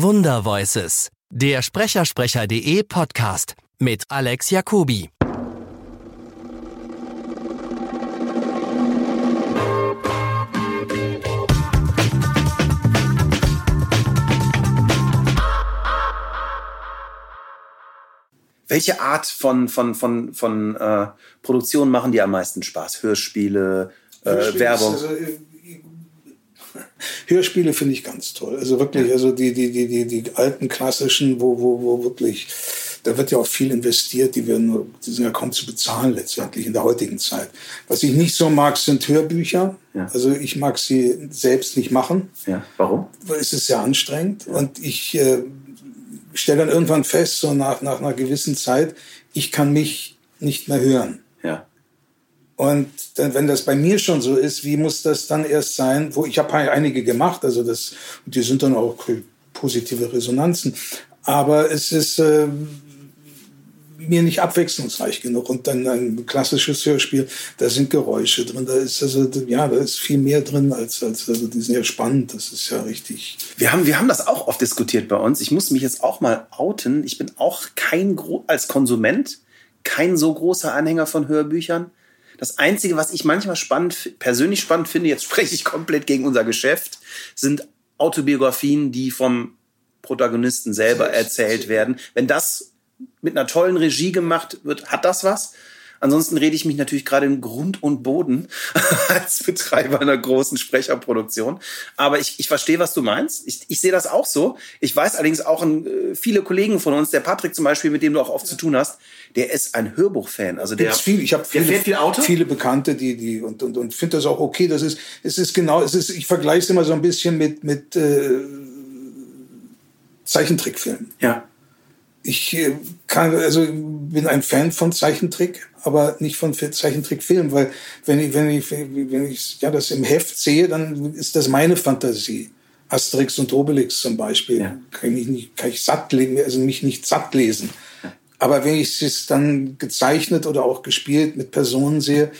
Wundervoices, der Sprechersprecher.de Podcast mit Alex Jacobi. Welche Art von, von, von, von äh, Produktion machen dir am meisten Spaß? Hörspiele, äh, Werbung? Also, äh, Hörspiele finde ich ganz toll. Also wirklich, also die, die, die, die, die alten klassischen, wo, wo, wo wirklich, da wird ja auch viel investiert, die werden nur, die sind ja kaum zu bezahlen letztendlich in der heutigen Zeit. Was ich nicht so mag, sind Hörbücher. Ja. Also ich mag sie selbst nicht machen. Ja. Warum? Weil es ist sehr anstrengend ja. und ich äh, stelle dann irgendwann fest, so nach, nach einer gewissen Zeit, ich kann mich nicht mehr hören. Und dann, wenn das bei mir schon so ist, wie muss das dann erst sein? Wo ich habe einige gemacht, also das, die sind dann auch positive Resonanzen. Aber es ist äh, mir nicht abwechslungsreich genug. Und dann ein klassisches Hörspiel, da sind Geräusche drin, da ist also ja, da ist viel mehr drin als als also die sind ja spannend. Das ist ja richtig. Wir haben wir haben das auch oft diskutiert bei uns. Ich muss mich jetzt auch mal outen. Ich bin auch kein als Konsument kein so großer Anhänger von Hörbüchern. Das Einzige, was ich manchmal spannend, persönlich spannend finde, jetzt spreche ich komplett gegen unser Geschäft, sind Autobiografien, die vom Protagonisten selber erzählt werden. Wenn das mit einer tollen Regie gemacht wird, hat das was. Ansonsten rede ich mich natürlich gerade in Grund und Boden als Betreiber einer großen Sprecherproduktion. Aber ich, ich verstehe, was du meinst. Ich, ich sehe das auch so. Ich weiß allerdings auch, äh, viele Kollegen von uns, der Patrick zum Beispiel, mit dem du auch oft zu tun hast, der ist ein Hörbuchfan. Also der, viel, ich habe viele, viel Auto? viele Bekannte, die die und und, und finde das auch okay. Das ist es ist genau es ist ich vergleiche es immer so ein bisschen mit mit äh, Zeichentrickfilmen. Ja ich äh, kann, also bin ein Fan von Zeichentrick, aber nicht von Zeichentrickfilm, weil wenn ich, wenn ich, wenn ich ja, das im Heft sehe, dann ist das meine Fantasie. Asterix und Obelix zum Beispiel ja. kann ich nicht, kann ich satt lesen, also mich nicht satt lesen. Aber wenn ich es dann gezeichnet oder auch gespielt mit Personen sehe,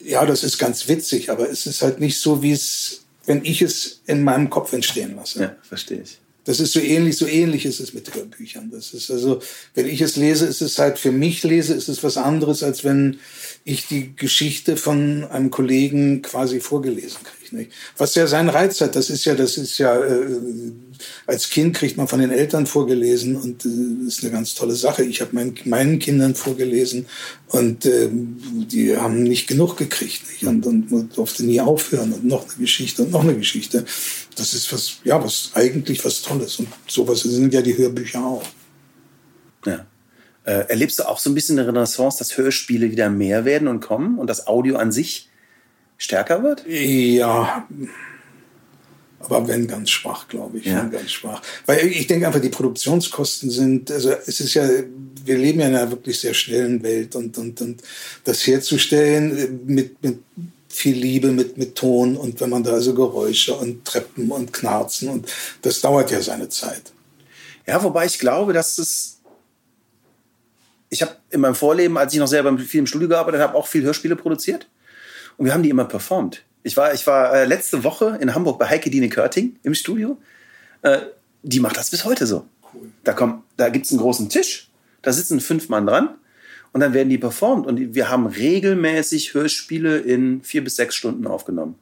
ja, das ist ganz witzig, aber es ist halt nicht so, wie es, wenn ich es in meinem Kopf entstehen lasse. Ja, verstehe ich. Das ist so ähnlich, so ähnlich ist es mit Hörbüchern. Das ist also, wenn ich es lese, ist es halt für mich lese, ist es was anderes, als wenn ich die Geschichte von einem Kollegen quasi vorgelesen kriege. Nicht? Was ja seinen Reiz hat, das ist ja, das ist ja, äh, als Kind kriegt man von den Eltern vorgelesen und äh, ist eine ganz tolle Sache. Ich habe mein, meinen Kindern vorgelesen und äh, die haben nicht genug gekriegt nicht? Und, und man durfte nie aufhören und noch eine Geschichte und noch eine Geschichte. Das ist was, ja, was eigentlich was Tolles und sowas sind ja die Hörbücher auch. Ja. Äh, erlebst du auch so ein bisschen eine Renaissance, dass Hörspiele wieder mehr werden und kommen und das Audio an sich stärker wird? Ja, aber wenn ganz schwach, glaube ich. Ja. Wenn ganz schwach. Weil ich denke einfach, die Produktionskosten sind, also es ist ja, wir leben ja in einer wirklich sehr schnellen Welt und, und, und das herzustellen mit, mit viel Liebe, mit, mit Ton und wenn man da also Geräusche und Treppen und Knarzen und das dauert ja seine Zeit. Ja, wobei ich glaube, dass es ich habe in meinem Vorleben, als ich noch selber viel im Studio gearbeitet habe, auch viel Hörspiele produziert. Und wir haben die immer performt. Ich war, ich war äh, letzte Woche in Hamburg bei Heike Dine Körting im Studio. Äh, die macht das bis heute so. Cool. Da, kommt, da gibt's einen großen Tisch, da sitzen fünf Mann dran und dann werden die performt. Und wir haben regelmäßig Hörspiele in vier bis sechs Stunden aufgenommen.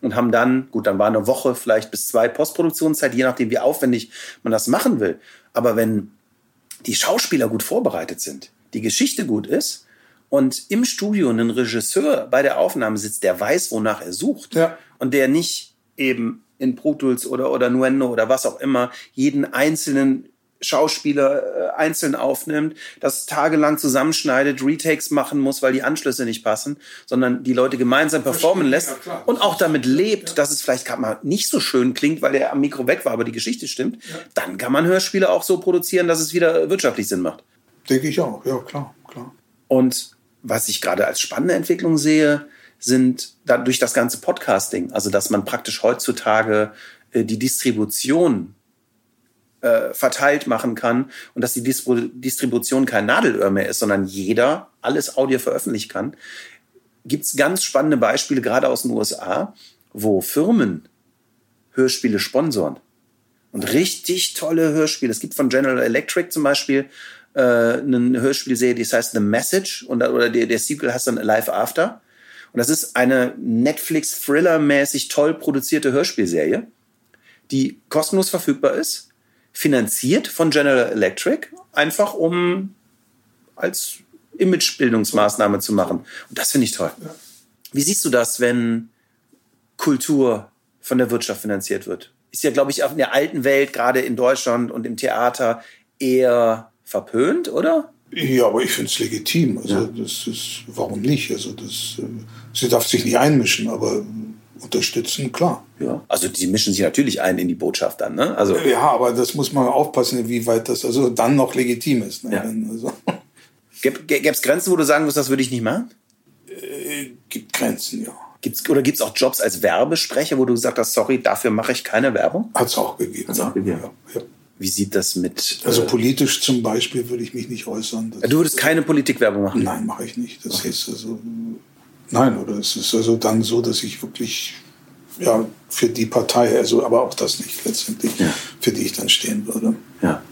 Und haben dann, gut, dann war eine Woche, vielleicht bis zwei Postproduktionszeit, je nachdem, wie aufwendig man das machen will. Aber wenn die Schauspieler gut vorbereitet sind, die Geschichte gut ist und im Studio ein Regisseur bei der Aufnahme sitzt, der weiß, wonach er sucht ja. und der nicht eben in Pro Tools oder, oder Nuendo oder was auch immer jeden einzelnen Schauspieler äh, einzeln aufnimmt, das tagelang zusammenschneidet, Retakes machen muss, weil die Anschlüsse nicht passen, sondern die Leute gemeinsam performen lässt ja, und auch damit lebt, ja. dass es vielleicht gerade mal nicht so schön klingt, weil der am Mikro weg war, aber die Geschichte stimmt, ja. dann kann man Hörspiele auch so produzieren, dass es wieder wirtschaftlich Sinn macht. Denke ich auch, ja klar, klar. Und was ich gerade als spannende Entwicklung sehe, sind dadurch das ganze Podcasting, also dass man praktisch heutzutage äh, die Distribution äh, verteilt machen kann und dass die Distribution kein Nadelöhr mehr ist, sondern jeder alles Audio veröffentlichen kann, gibt es ganz spannende Beispiele, gerade aus den USA, wo Firmen Hörspiele sponsoren. Und richtig tolle Hörspiele. Es gibt von General Electric zum Beispiel äh, eine Hörspielserie, die heißt The Message und, oder der, der Sequel heißt dann Live After. Und das ist eine Netflix-Thriller-mäßig toll produzierte Hörspielserie, die kostenlos verfügbar ist, finanziert von General Electric, einfach um als Imagebildungsmaßnahme zu machen. Und das finde ich toll. Wie siehst du das, wenn Kultur von der Wirtschaft finanziert wird? Ist ja, glaube ich, auch in der alten Welt, gerade in Deutschland und im Theater, eher verpönt, oder? Ja, aber ich finde es legitim. Also ja. das ist, warum nicht? Also das, äh, sie darf sich nicht einmischen, aber unterstützen, klar. Ja. Also die mischen sich natürlich ein in die Botschaft dann, ne? Also ja, aber das muss man aufpassen, inwieweit das also dann noch legitim ist. Ne? Ja. Also. Gäbe es Grenzen, wo du sagen musst, das würde ich nicht machen? Äh, gibt Grenzen, ja. Gibt's, oder gibt es auch Jobs als Werbesprecher, wo du gesagt hast, sorry, dafür mache ich keine Werbung? Hat es auch gegeben. Hat's auch gegeben. Ja, ja. Wie sieht das mit. Also äh, politisch zum Beispiel würde ich mich nicht äußern. Das du würdest keine Politikwerbung machen? Nein, mache ich nicht. Das okay. ist also. Nein, oder es ist also dann so, dass ich wirklich ja, für die Partei, also aber auch das nicht letztendlich, ja. für die ich dann stehen würde. Ja.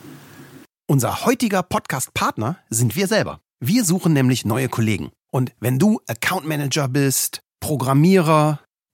Unser heutiger Podcast-Partner sind wir selber. Wir suchen nämlich neue Kollegen. Und wenn du Account Manager bist, Programmierer,